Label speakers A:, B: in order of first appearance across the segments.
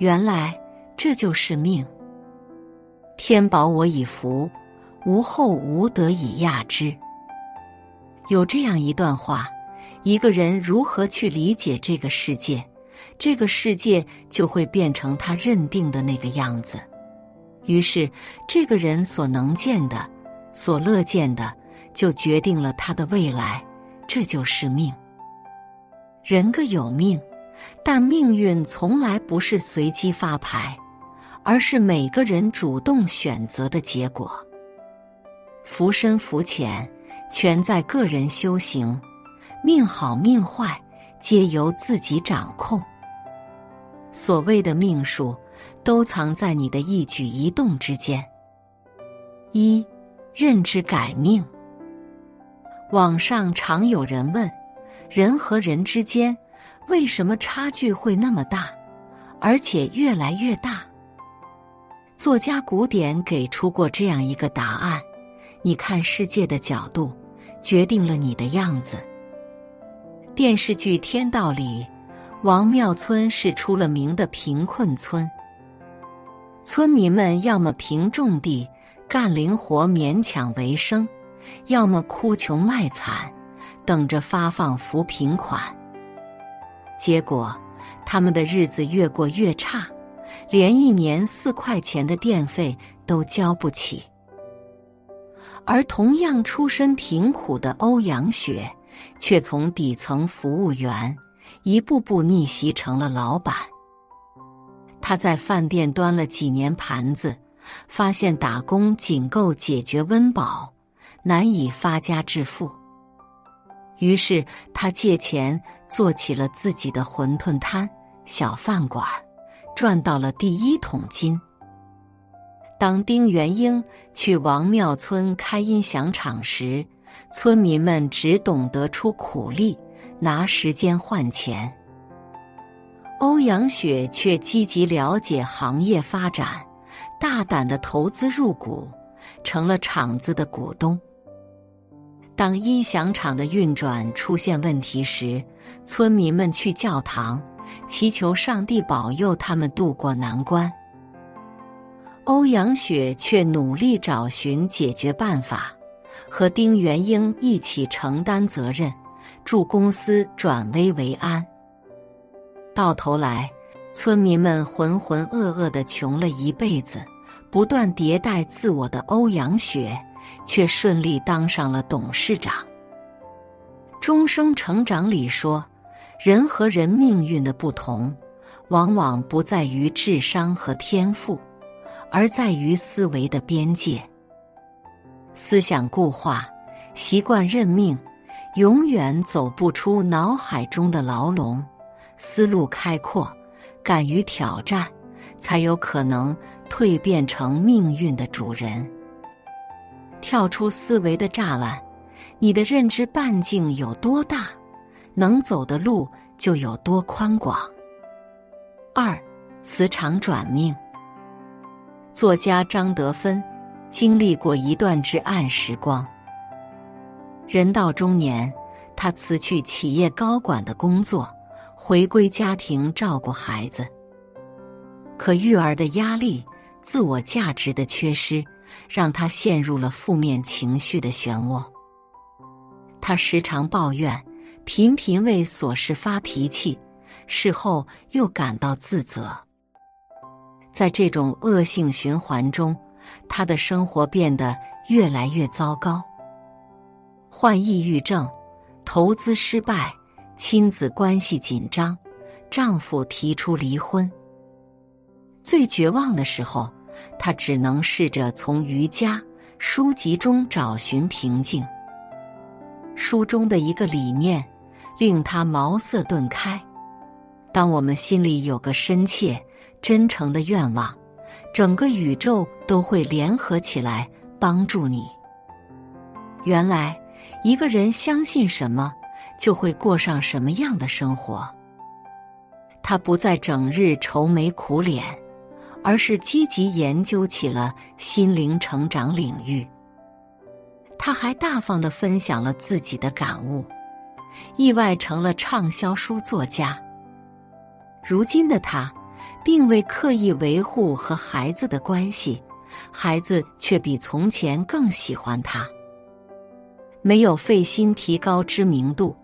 A: 原来这就是命。天保我以福，无后无德以亚之。有这样一段话：一个人如何去理解这个世界，这个世界就会变成他认定的那个样子。于是，这个人所能见的、所乐见的，就决定了他的未来。这就是命。人各有命，但命运从来不是随机发牌。而是每个人主动选择的结果。浮深浮浅，全在个人修行；命好命坏，皆由自己掌控。所谓的命数，都藏在你的一举一动之间。一，认知改命。网上常有人问：人和人之间，为什么差距会那么大，而且越来越大？作家古典给出过这样一个答案：你看世界的角度，决定了你的样子。电视剧《天道》里，王庙村是出了名的贫困村，村民们要么凭种地干零活勉强为生，要么哭穷卖惨，等着发放扶贫款。结果，他们的日子越过越差。连一年四块钱的电费都交不起，而同样出身贫苦的欧阳雪，却从底层服务员一步步逆袭成了老板。他在饭店端了几年盘子，发现打工仅够解决温饱，难以发家致富。于是他借钱做起了自己的馄饨摊、小饭馆赚到了第一桶金。当丁元英去王庙村开音响厂时，村民们只懂得出苦力，拿时间换钱。欧阳雪却积极了解行业发展，大胆的投资入股，成了厂子的股东。当音响厂的运转出现问题时，村民们去教堂。祈求上帝保佑他们渡过难关。欧阳雪却努力找寻解决办法，和丁元英一起承担责任，助公司转危为安。到头来，村民们浑浑噩噩的穷了一辈子，不断迭代自我的欧阳雪，却顺利当上了董事长。终生成长里说。人和人命运的不同，往往不在于智商和天赋，而在于思维的边界。思想固化、习惯认命，永远走不出脑海中的牢笼；思路开阔、敢于挑战，才有可能蜕变成命运的主人。跳出思维的栅栏，你的认知半径有多大？能走的路就有多宽广。二，磁场转命。作家张德芬经历过一段至暗时光。人到中年，他辞去企业高管的工作，回归家庭照顾孩子。可育儿的压力、自我价值的缺失，让他陷入了负面情绪的漩涡。他时常抱怨。频频为琐事发脾气，事后又感到自责。在这种恶性循环中，他的生活变得越来越糟糕。患抑郁症，投资失败，亲子关系紧张，丈夫提出离婚。最绝望的时候，他只能试着从瑜伽书籍中找寻平静。书中的一个理念。令他茅塞顿开。当我们心里有个深切、真诚的愿望，整个宇宙都会联合起来帮助你。原来，一个人相信什么，就会过上什么样的生活。他不再整日愁眉苦脸，而是积极研究起了心灵成长领域。他还大方的分享了自己的感悟。意外成了畅销书作家。如今的他，并未刻意维护和孩子的关系，孩子却比从前更喜欢他。没有费心提高知名度，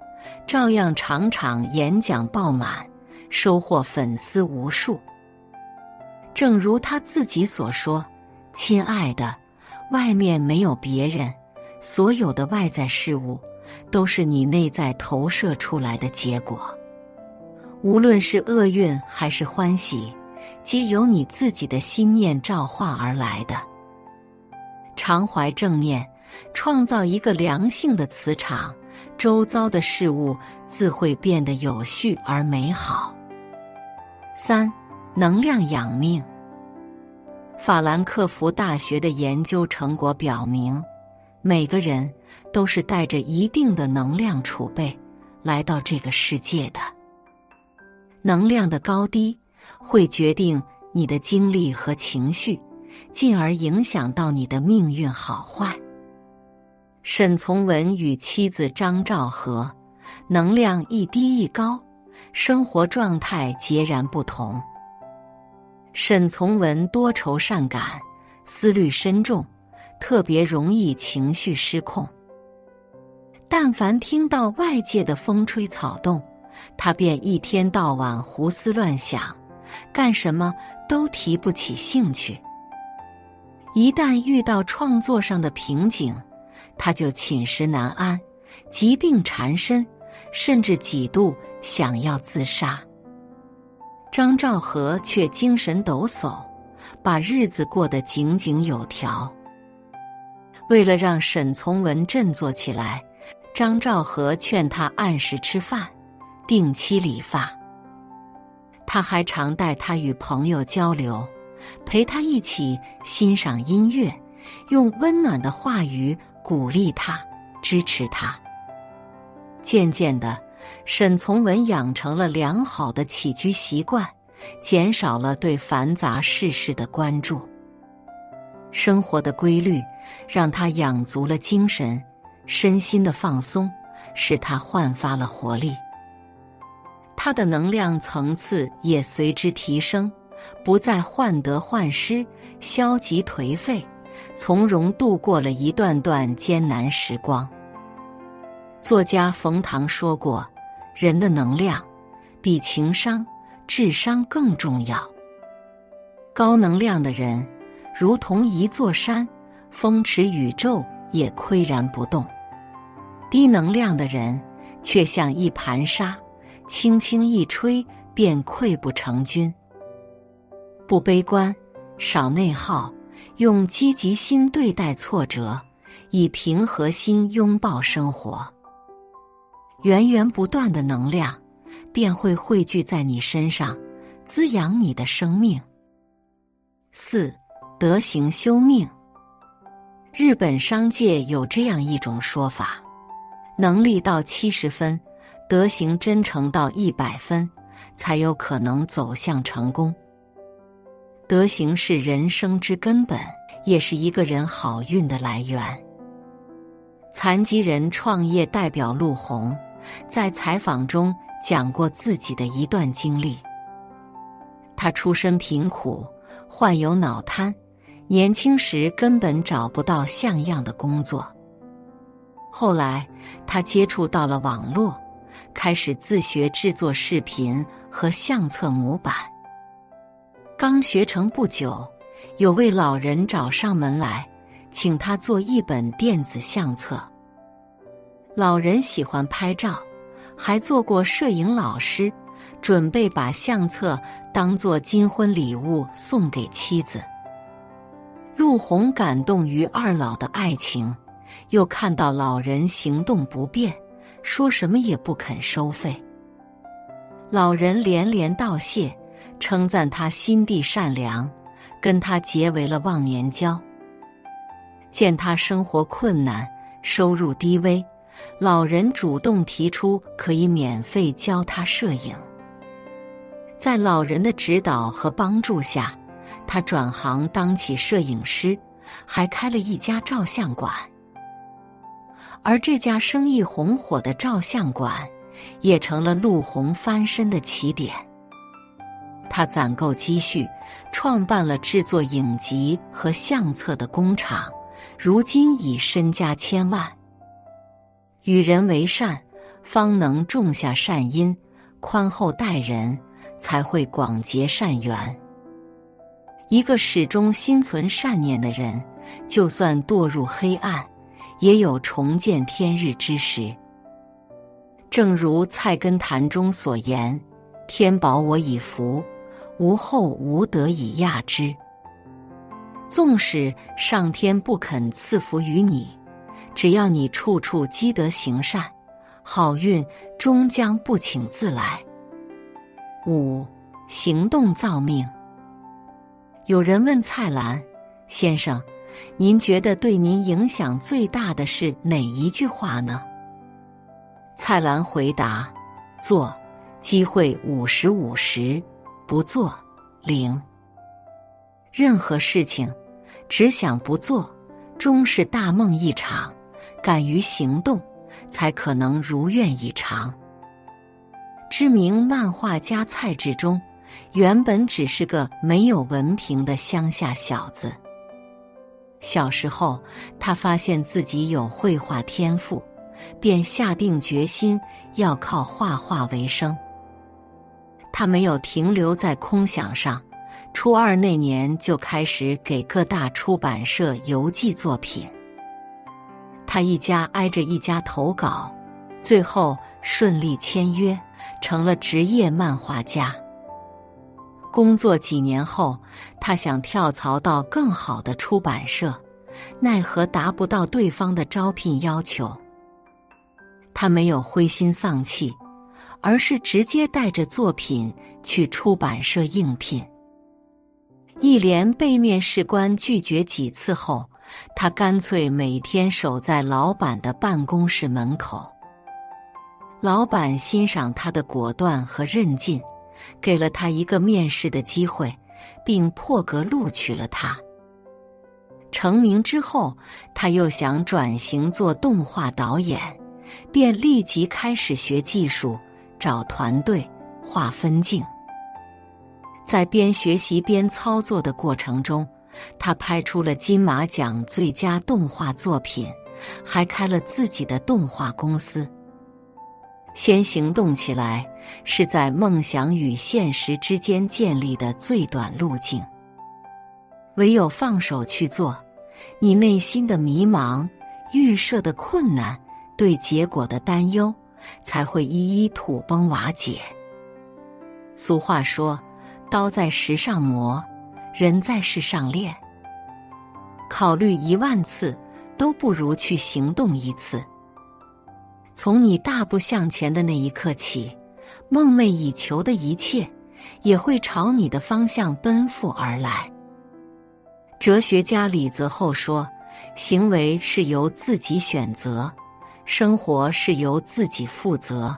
A: 照样场场演讲爆满，收获粉丝无数。正如他自己所说：“亲爱的，外面没有别人，所有的外在事物都是你内在投射出来的结果。无论是厄运还是欢喜，皆由你自己的心念召唤而来的。常怀正念。”创造一个良性的磁场，周遭的事物自会变得有序而美好。三、能量养命。法兰克福大学的研究成果表明，每个人都是带着一定的能量储备来到这个世界的。能量的高低会决定你的精力和情绪，进而影响到你的命运好坏。沈从文与妻子张兆和能量一低一高，生活状态截然不同。沈从文多愁善感，思虑深重，特别容易情绪失控。但凡听到外界的风吹草动，他便一天到晚胡思乱想，干什么都提不起兴趣。一旦遇到创作上的瓶颈，他就寝食难安，疾病缠身，甚至几度想要自杀。张兆和却精神抖擞，把日子过得井井有条。为了让沈从文振作起来，张兆和劝他按时吃饭，定期理发。他还常带他与朋友交流，陪他一起欣赏音乐，用温暖的话语。鼓励他，支持他。渐渐的，沈从文养成了良好的起居习惯，减少了对繁杂世事的关注。生活的规律让他养足了精神，身心的放松使他焕发了活力。他的能量层次也随之提升，不再患得患失、消极颓废。从容度过了一段段艰难时光。作家冯唐说过：“人的能量比情商、智商更重要。高能量的人如同一座山，风驰宇宙也岿然不动；低能量的人却像一盘沙，轻轻一吹便溃不成军。不悲观，少内耗。”用积极心对待挫折，以平和心拥抱生活。源源不断的能量便会汇聚在你身上，滋养你的生命。四德行修命。日本商界有这样一种说法：能力到七十分，德行真诚到一百分，才有可能走向成功。德行是人生之根本，也是一个人好运的来源。残疾人创业代表陆红在采访中讲过自己的一段经历。他出身贫苦，患有脑瘫，年轻时根本找不到像样的工作。后来他接触到了网络，开始自学制作视频和相册模板。刚学成不久，有位老人找上门来，请他做一本电子相册。老人喜欢拍照，还做过摄影老师，准备把相册当做金婚礼物送给妻子。陆红感动于二老的爱情，又看到老人行动不便，说什么也不肯收费。老人连连道谢。称赞他心地善良，跟他结为了忘年交。见他生活困难，收入低微，老人主动提出可以免费教他摄影。在老人的指导和帮助下，他转行当起摄影师，还开了一家照相馆。而这家生意红火的照相馆，也成了陆红翻身的起点。他攒够积蓄，创办了制作影集和相册的工厂，如今已身家千万。与人为善，方能种下善因；宽厚待人，才会广结善缘。一个始终心存善念的人，就算堕入黑暗，也有重见天日之时。正如《菜根谭》中所言：“天保我以福。”无后无德以亚之。纵使上天不肯赐福于你，只要你处处积德行善，好运终将不请自来。五行动造命。有人问蔡澜先生：“您觉得对您影响最大的是哪一句话呢？”蔡澜回答：“做，机会五十五十。”不做，零。任何事情，只想不做，终是大梦一场；敢于行动，才可能如愿以偿。知名漫画家蔡志忠，原本只是个没有文凭的乡下小子。小时候，他发现自己有绘画天赋，便下定决心要靠画画为生。他没有停留在空想上，初二那年就开始给各大出版社邮寄作品。他一家挨着一家投稿，最后顺利签约，成了职业漫画家。工作几年后，他想跳槽到更好的出版社，奈何达不到对方的招聘要求。他没有灰心丧气。而是直接带着作品去出版社应聘，一连被面试官拒绝几次后，他干脆每天守在老板的办公室门口。老板欣赏他的果断和韧劲，给了他一个面试的机会，并破格录取了他。成名之后，他又想转型做动画导演，便立即开始学技术。找团队画分镜，在边学习边操作的过程中，他拍出了金马奖最佳动画作品，还开了自己的动画公司。先行动起来，是在梦想与现实之间建立的最短路径。唯有放手去做，你内心的迷茫、预设的困难、对结果的担忧。才会一一土崩瓦解。俗话说：“刀在石上磨，人在世上练。”考虑一万次，都不如去行动一次。从你大步向前的那一刻起，梦寐以求的一切也会朝你的方向奔赴而来。哲学家李泽厚说：“行为是由自己选择。”生活是由自己负责，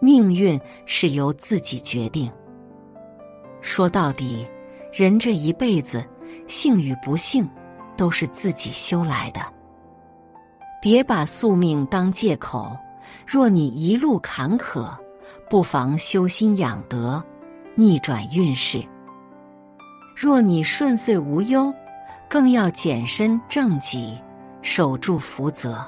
A: 命运是由自己决定。说到底，人这一辈子，幸与不幸，都是自己修来的。别把宿命当借口。若你一路坎坷，不妨修心养德，逆转运势；若你顺遂无忧，更要检身正己，守住福泽。